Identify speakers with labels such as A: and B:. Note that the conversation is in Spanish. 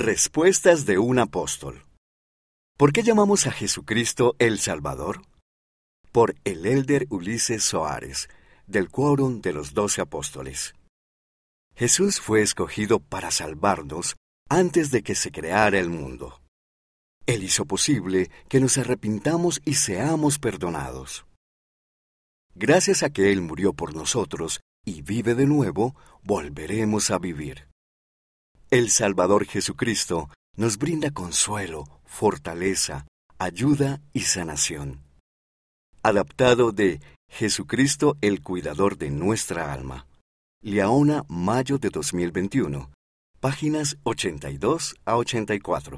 A: Respuestas de un apóstol. ¿Por qué llamamos a Jesucristo el Salvador? Por el elder Ulises Soares, del Quórum de los Doce Apóstoles. Jesús fue escogido para salvarnos antes de que se creara el mundo. Él hizo posible que nos arrepintamos y seamos perdonados. Gracias a que Él murió por nosotros y vive de nuevo, volveremos a vivir. El Salvador Jesucristo nos brinda consuelo, fortaleza, ayuda y sanación. Adaptado de Jesucristo el Cuidador de nuestra alma. Liaona, mayo de 2021. Páginas 82 a 84.